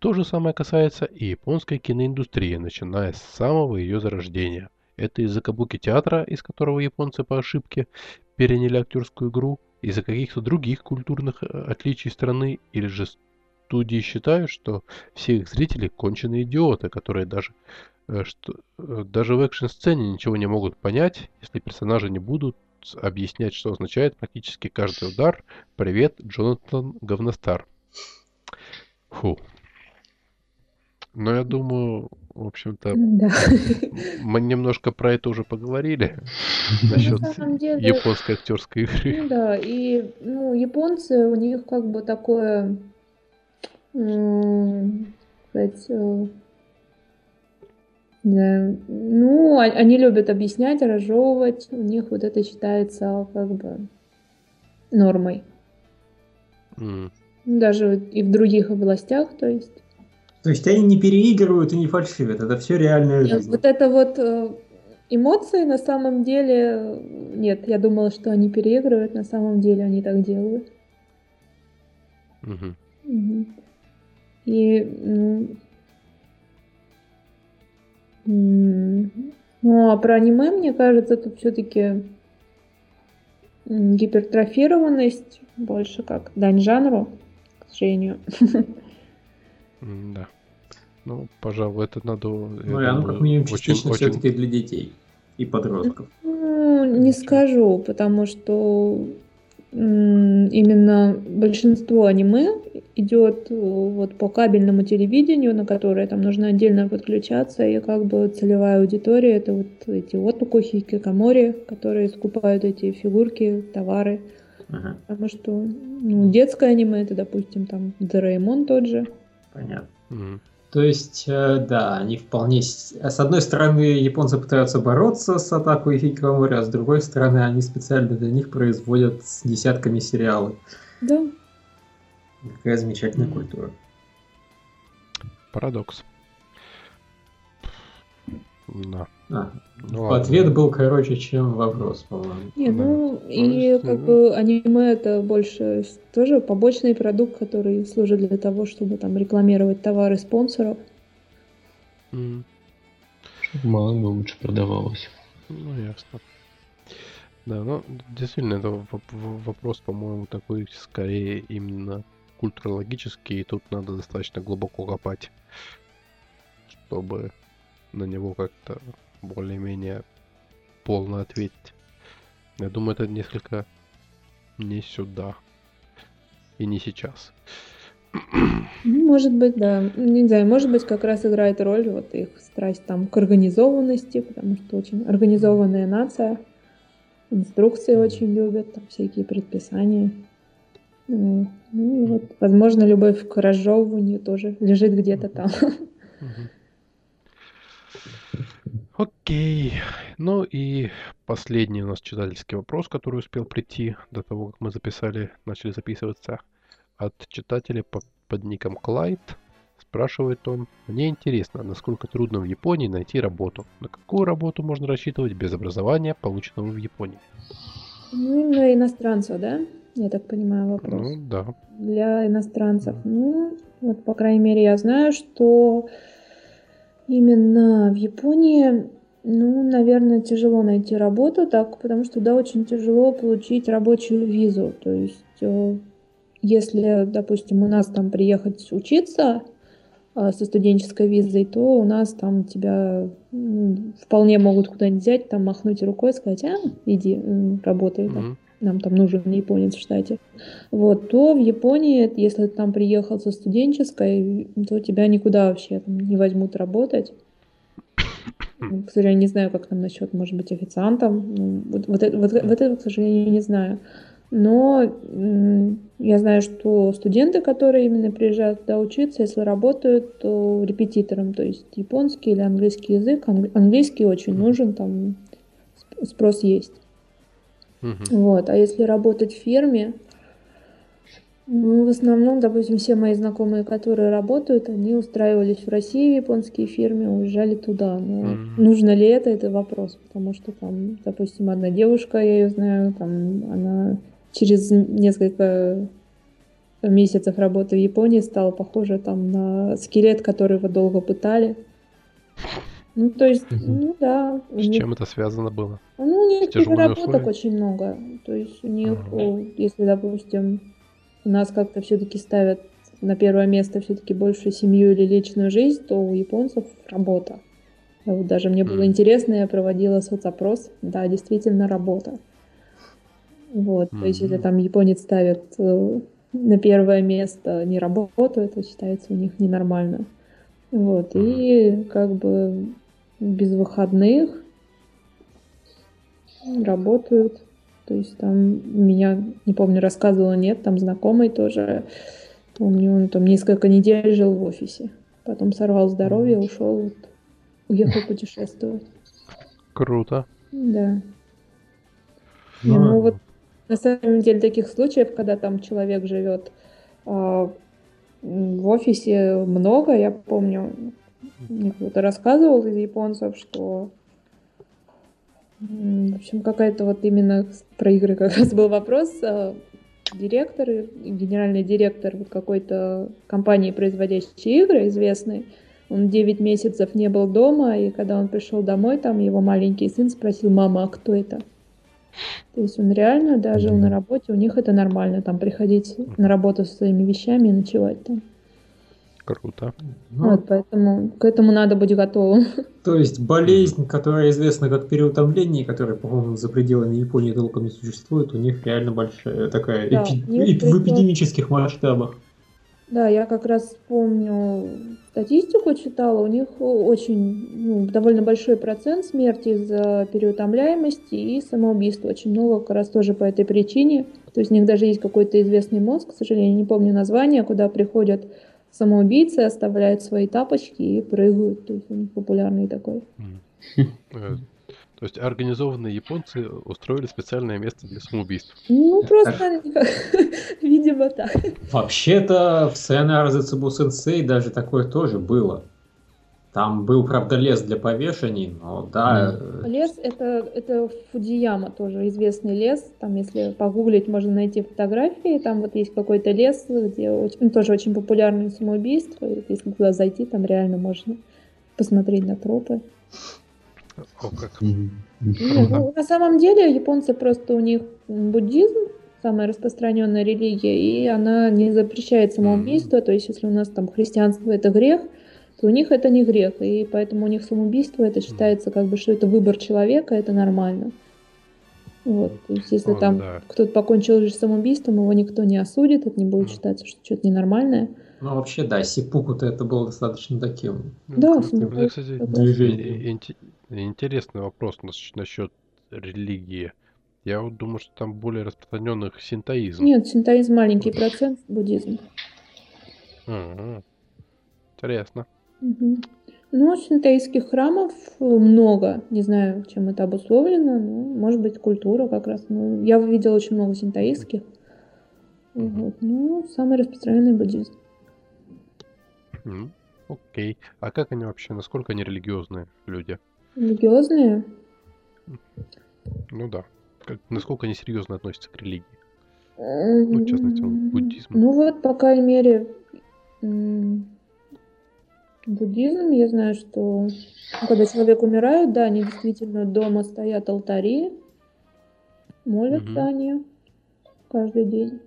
То же самое касается и японской киноиндустрии, начиная с самого ее зарождения. Это из-за кабуки театра, из которого японцы по ошибке переняли актерскую игру, из-за каких-то других культурных э, отличий страны, или же студии считают, что все их зрители конченые идиоты, которые даже, что, э, даже в экшн-сцене ничего не могут понять, если персонажи не будут объяснять, что означает практически каждый удар. Привет, Джонатан Говностар. Фу. Но я думаю, в общем-то, Да. мы немножко про это уже поговорили. (laughs) На Насчет деле, японской актерской игры. Ну да, и ну, японцы, у них как бы такое, сказать, э, да, ну, они любят объяснять, разжевывать, у них вот это считается как бы нормой. Ну, Даже и в других областях, то есть. То есть они не переигрывают и не фальшивят, это все реальная Нет, жизнь. Вот это вот э, эмоции на самом деле, нет, я думала, что они переигрывают, на самом деле они так делают. мгм. Мгм. И ну, а про аниме, мне кажется, тут все-таки гипертрофированность больше как дань жанру, к сожалению. Да. Ну, пожалуй, это надо, я Ну, и оно как минимум очень, частично очень... все-таки для детей и подростков. Ну, не скажу, потому что именно большинство аниме идет э, вот по кабельному телевидению, на которое там нужно отдельно подключаться, и как бы целевая аудитория это вот эти отаку, хикикомори, которые скупают эти фигурки, товары. Ага, Потому что ну, детское аниме это, допустим, там Дораэмон тот же. понятно. Мгм. То есть, э, да, они вполне... С одной стороны, японцы пытаются бороться с отаку, а с другой стороны, они специально для них производят с десятками сериалы. Да. Какая замечательная культура. Парадокс. Да. А, Ну, ответ был короче, чем вопрос, по-моему. Не, Да. ну и Ну, как ну. бы аниме это больше тоже побочный продукт, который служит для того, чтобы там рекламировать товары спонсоров. мало бы лучше продавалось. Ну, ясно. Да, ну, действительно, это вопрос, по-моему, такой скорее именно культурологический, и тут надо достаточно глубоко копать, чтобы на него как-то более-менее полно ответить. Я думаю, это несколько не сюда и не сейчас. Ну, Может быть, да. Не знаю, может быть, как раз играет роль вот их страсть там к организованности, потому что очень организованная нация. Инструкции очень любят, там всякие предписания. Ну, ну, вот, возможно, любовь к разжевыванию тоже лежит где-то там. Окей. Ну и последний у нас читательский вопрос, который успел прийти до того, как мы записали, начали записываться. От читателя по- под ником Клайд. Спрашивает он, мне интересно, насколько трудно в Японии найти работу. На какую работу можно рассчитывать без образования, полученного в Японии? Ну, именно иностранцев, да? Я так понимаю вопрос. Ну да. для иностранцев. Ну, вот, по крайней мере, я знаю, что именно в Японии, ну, наверное, тяжело найти работу, так, потому что, да, очень тяжело получить рабочую визу. То есть, э, если, допустим, у нас там приехать учиться э, со студенческой визой, то у нас там тебя м, вполне могут куда-нибудь взять, там махнуть рукой, сказать, а, иди, работай. Мгм. Нам там нужен японец в штате, вот, то в Японии, если ты там приехал со студенческой, то тебя никуда вообще там не возьмут работать. Ну, К сожалению, не знаю, как там насчет, может быть, официантом. Ну, Вот, вот, вот, вот это, к сожалению, не знаю. Но я знаю, что студенты, которые именно приезжают туда учиться, если работают, то репетитором, то есть японский или английский язык. Англи- Английский очень нужен, там сп- спрос есть. Мгм. Вот. А если работать в фирме, ну, в основном, допустим, все мои знакомые, которые работают, они устраивались в России в японские фирмы, уезжали туда. Но Мгм. нужно ли это, это вопрос. Потому что там, допустим, одна девушка, я ее знаю, там она через несколько месяцев работы в Японии стала похожа там на скелет, которого долго пытали. Ну, то есть, ну да, С них чем это связано было? ну, у них переработок условия? очень много. То есть у них, Ага. если, допустим, у нас как-то все-таки ставят на первое место все-таки больше семью или личную жизнь, то у японцев работа. Вот даже мне было интересно, я проводила соцопрос. Да, действительно работа. Вот, то есть если там японец ставит э, на первое место не работу, это считается у них ненормально. Вот, и как бы без выходных работают. То есть там меня, не помню, рассказывала, нет, там знакомый тоже, помню, он там несколько недель жил в офисе. Потом сорвал здоровье, ушел, вот, уехал (laughs) путешествовать. Круто. Да. Не, ну вот на самом деле таких случаев, когда там человек живет м, в офисе много, я помню, мне кто-то рассказывал из японцев, что в общем, какая-то вот именно про игры как раз был вопрос. а, Директор, генеральный директор вот какой-то компании, производящей игры, известной, он 9 месяцев не был дома, и когда он пришел домой, там его маленький сын спросил, мама, а кто это? То есть он реально, да, жил на работе, у них это нормально, там приходить на работу со своими вещами и ночевать там. Круто. Ну, Вот, поэтому к этому надо быть готовым. (laughs) То есть болезнь, которая известна как переутомление, которая, по-моему, за пределами Японии толком не существует, у них реально большая такая Да, эпи- эпи- в причем- эпидемических масштабах. Да, я как раз помню, статистику читала, у них очень, ну, довольно большой процент смерти из-за переутомляемости и самоубийства. Очень много как раз тоже по этой причине. То есть у них даже есть какой-то известный мозг, к сожалению, не помню название, куда приходят самоубийцы оставляют свои тапочки и прыгают. То есть он популярный такой. (laughs) Э, то есть организованные японцы устроили специальное место для самоубийств. Ну, просто, (laughs) видимо, так. Вообще-то в Сайонара Зацубу Сенсей даже такое тоже было. Там был, правда, лес для повешений, но да. Mm. Лес это, это Фудзияма тоже известный лес. Там, если погуглить, можно найти фотографии. Там вот есть какой-то лес, где очень, ну, тоже очень популярное самоубийство. Если туда зайти, там реально можно посмотреть на тропы. О, как. Нет, ну, на самом деле японцы просто у них буддизм самая распространенная религия, и она не запрещает самоубийство. То есть, если у нас там христианство это грех, то у них это не грех, и поэтому у них самоубийство это считается как бы, что это выбор человека, это нормально. Вот, то есть если О, там да. кто-то покончил жизнь самоубийством, его никто не осудит, это не будет считаться, что что-то ненормальное. Ну, вообще, да, Сипуку-то это было достаточно таким да, ну, кстати, движением. Интересный вопрос насчет религии. Я вот думаю, что там более распространенных синтоизм. Нет, синтоизм маленький процент, буддизм. А-а-а. Интересно. Угу. Ну, синтоистских храмов много. Не знаю, чем это обусловлено. Но, может быть, культура как раз. Ну, я видела очень много синтоистских. Угу. Вот. Ну, самый распространенный буддизм. Mm, окей. А как они вообще, насколько они религиозные люди? Религиозные? Ну да. Как, насколько они серьезно относятся к религии? Ну, в частности, буддизм. Ну вот, по крайней мере, буддизм, я знаю, что когда человек умирает, да, они действительно дома стоят алтари, молятся угу. они каждый день.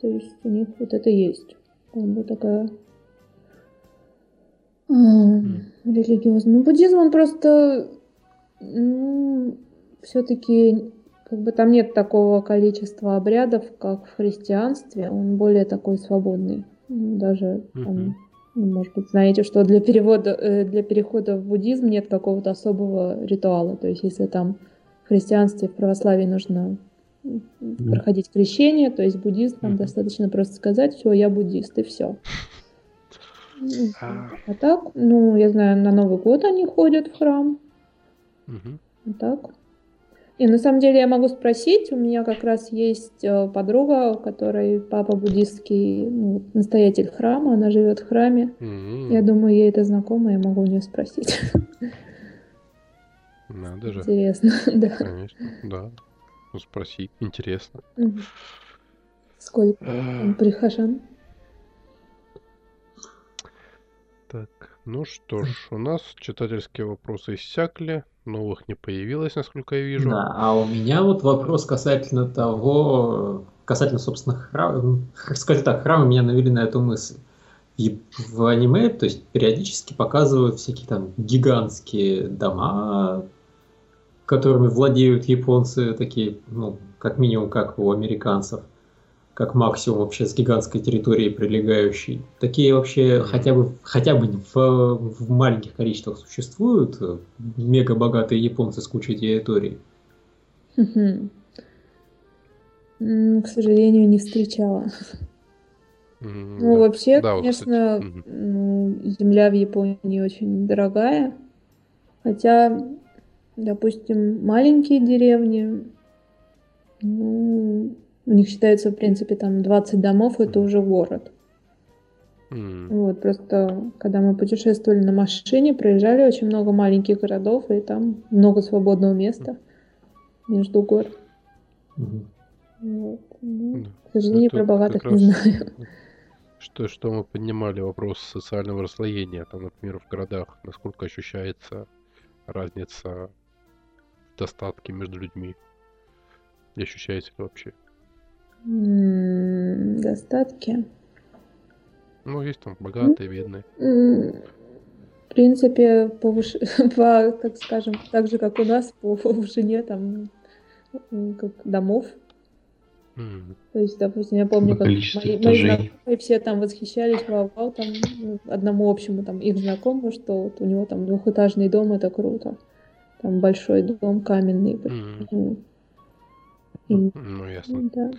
То есть у них вот это есть. Как бы такая религиозный. Ну, буддизм, он просто ну, все-таки как бы там нет такого количества обрядов, как в христианстве. Он более такой свободный. Даже там, может быть, знаете, что для перевода, э, для перехода в буддизм нет какого-то особого ритуала. То есть, если там в христианстве, в православии нужно проходить крещение, то есть буддизм, там достаточно просто сказать, все, я буддист, и все. А. а так, ну, я знаю, на Новый год они ходят в храм. Угу. А так. И на самом деле я могу спросить, у меня как раз есть э, подруга, у которой папа буддистский ну, настоятель храма, она живет в храме. Mm-hmm. Я думаю, ей это знакомо, я могу у нее спросить. Надо же. Интересно, (laughs) да. Конечно, да. Ну, спроси, интересно. Сколько прихожан? Ну что ж, у нас читательские вопросы иссякли, новых не появилось, насколько я вижу. Да, а у меня вот вопрос касательно того, касательно, собственно, храма, скажем так, храмы меня навели на эту мысль. В, в аниме, то есть периодически показывают всякие там гигантские дома, которыми владеют японцы, такие, ну, как минимум, как у американцев как максимум вообще с гигантской территорией прилегающей. Такие вообще хотя бы, хотя бы в, в маленьких количествах существуют мега богатые японцы с кучей территорий? К сожалению, не встречала. Ну, вообще, да, конечно, земля в Японии очень дорогая. Хотя, допустим, маленькие деревни, ну, у них считается, в принципе, там 20 домов, это уже город. Mm. Вот, просто когда мы путешествовали на машине, проезжали очень много маленьких городов, и там много свободного места между гор. Mm. Вот. Ну, mm. К сожалению, это про богатых не знаю. Что, что мы поднимали вопрос социального расслоения, там, например, в городах, насколько ощущается разница в достатке между людьми? И ощущается ли вообще? Достатки. Ну, есть там богатые, бедные. В принципе, повыш... (laughs) по, так скажем, так же, как у нас, по повышению там как домов. Mm. То есть, допустим, я помню, как мои, мои знакомые все там восхищались, вау, вау, там ну, одному общему там их знакомому, что вот у него там двухэтажный дом, это круто. Там большой дом каменный. Mm. И, ну, ясно. Да.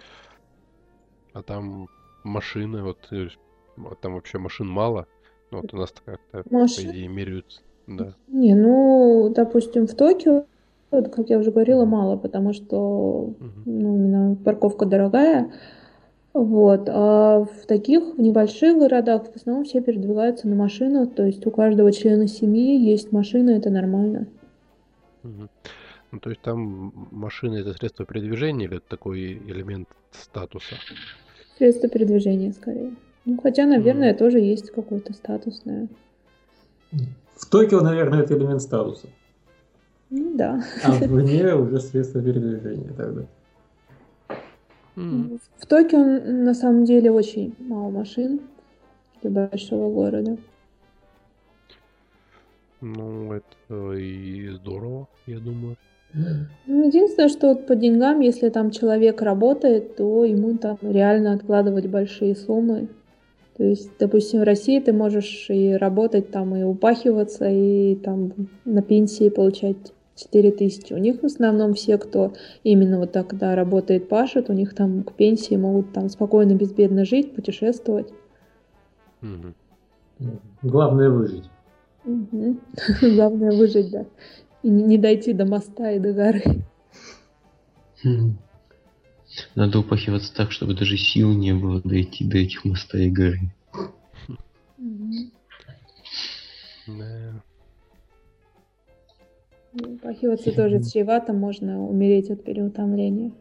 А там машины, вот э, Вот Там вообще машин мало. Ну, Вот у нас как-то, по Машин? идее, меряют. Да. Не, ну, допустим, в Токио, вот, как я уже говорила, мало, потому что Мгм. ну, именно парковка дорогая. Вот. А в таких, в небольших городах в основном все передвигаются на машинах, то есть у каждого члена семьи есть машина, это нормально. Мгм. Ну, то есть там машина это средство передвижения или это такой элемент статуса? Средство передвижения скорее. Ну, хотя, наверное, тоже есть какое-то статусное. В Токио, наверное, это элемент статуса. Ну да. А вне уже средство передвижения тогда. В Токио на самом деле очень мало машин для большого города. Ну, это и здорово, я думаю. Ну, единственное, что вот по деньгам, если там человек работает, то ему там реально откладывать большие суммы. То есть, допустим, в России ты можешь и работать там, и упахиваться, и там на пенсии получать 4 тысячи. У них в основном все, кто именно вот так, когда работает, пашет, у них там к пенсии могут там спокойно, безбедно жить, путешествовать. Мгм. Главное выжить. (laughs) Главное выжить, да. И не не дойти до моста и до горы. Хм. Надо упахиваться так, чтобы даже сил не было дойти до этих моста и горы. Да. Упахиваться тоже чревато, можно умереть от переутомления.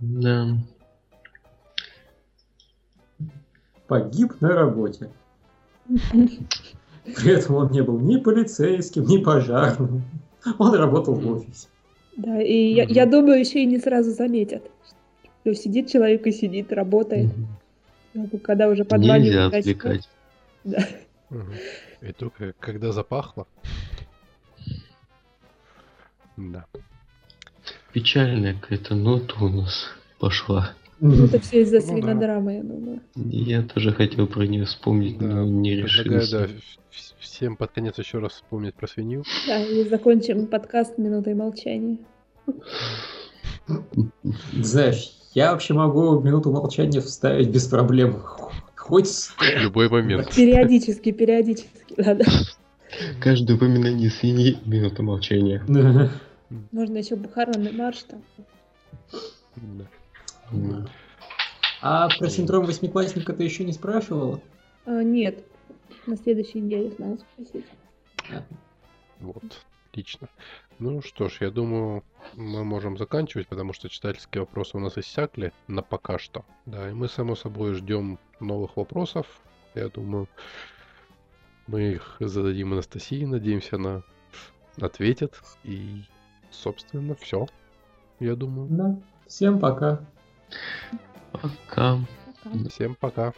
Да. Погиб на работе. (laughs) При этом он не был ни полицейским, ни пожарным. Он работал в офисе. Да, и я, я думаю, еще и не сразу заметят. что сидит человек и сидит, работает. Ну, Когда уже Нельзя подваливает растет. отвлекать. Да. Мгм. И только когда запахло. Да. Печальная какая-то нота у нас пошла. Ну, Это все из-за Ну свинодрамы, я думаю. Я тоже хотел про нее вспомнить, но не решился. всем под конец еще раз вспомнить про свинью. Да, и закончим подкаст минутой молчания. Знаешь, я вообще могу минуту молчания вставить без проблем. Хоть любой момент. Периодически, периодически, да-да. Каждое упоминание свиньи – минута молчания. Можно еще бухаронный марш там. Да. А про синдром восьмиклассника ты еще не спрашивала? А, нет, на следующей неделе надо спросить. Вот, отлично. Ну что ж, я думаю, мы можем заканчивать, потому что читательские вопросы у нас иссякли на пока что. Да, и мы, само собой, ждем новых вопросов. Я думаю, мы их зададим Анастасии, надеемся, она ответит. И, собственно, все. Я думаю. Да. Всем пока. Пока. Пока. Всем пока.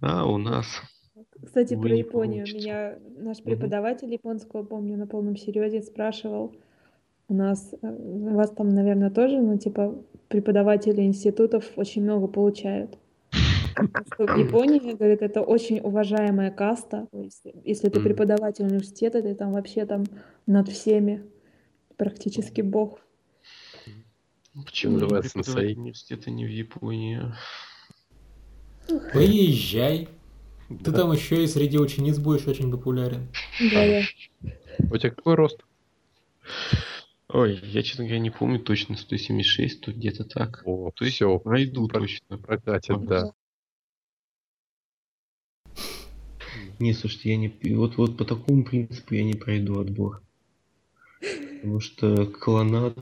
А у нас Кстати, про Японию. получится. Меня наш преподаватель японского, помню, на полном серьезе спрашивал. У нас, э, у вас там, наверное, тоже, ну, типа, преподаватели институтов очень много получают. Потому что В Японии, (coughs) говорит, это очень уважаемая каста. Если ты преподаватель университета, ты там вообще там над всеми практически бог. почему Ну, давай, сенсей. университета не в Японии? Поезжай. Ты Да. там еще и среди учениц будешь очень популярен. Да, да. У тебя какой рост? Ой, я, честно говоря, не помню точно, 176, тут где-то так. О, То есть все, пройду Про- точно. прокатит, да. Не, слушайте, я не... Вот, вот по такому принципу я не пройду отбор. Потому что клонат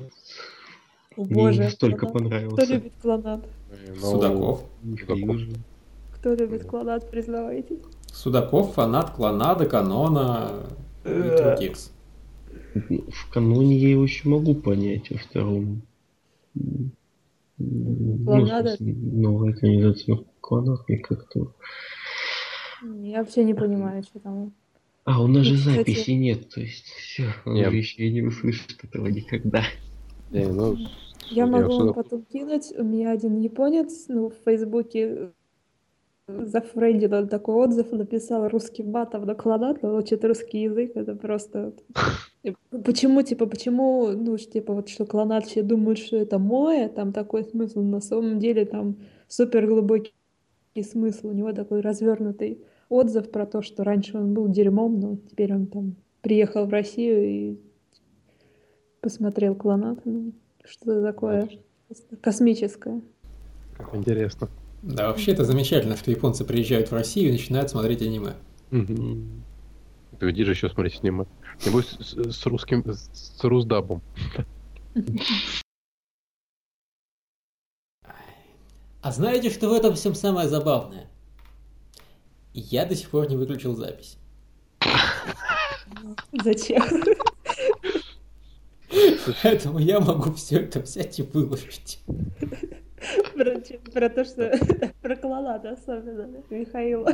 О, мне боже, не настолько клонат. Кто понравился. любит клонат? Э, но- Судаков. Кто любит клонат, признавайтесь? Судаков, фанат клонада, канона и Э. Трукикс. В каноне я его еще могу понять, во втором. Ну, Клонада? смысле, новая экранизация, но клонат мне как-то... Я вообще не понимаю, что там. А, у нас же Ну, кстати- записи нет, то есть все, он Нет. еще и не услышит этого никогда. Не, ну, Я судья могу вам потом кинуть. У меня один японец, ну, в Фейсбуке зафрендил он такой отзыв, написал русским матом на клонат, но учит русский язык, это просто... Почему, типа, почему, ну, типа, вот что клонат все думают, что это море, там такой смысл, на самом деле там супер глубокий смысл, у него такой развернутый отзыв про то, что раньше он был дерьмом, но теперь он там приехал в Россию и посмотрел клонат, ну, что такое космическое. как интересно. Да, вообще это замечательно, что японцы приезжают в Россию и начинают смотреть аниме. Мгм. Ты иди же еще смотреть аниме. Небось с, с русским, с русдабом. А знаете, что в этом всем самое забавное? Я до сих пор не выключил запись. Зачем? Поэтому я могу все это взять и выложить. Про, то, что (laughs) про клонат особенно, да, Михаила.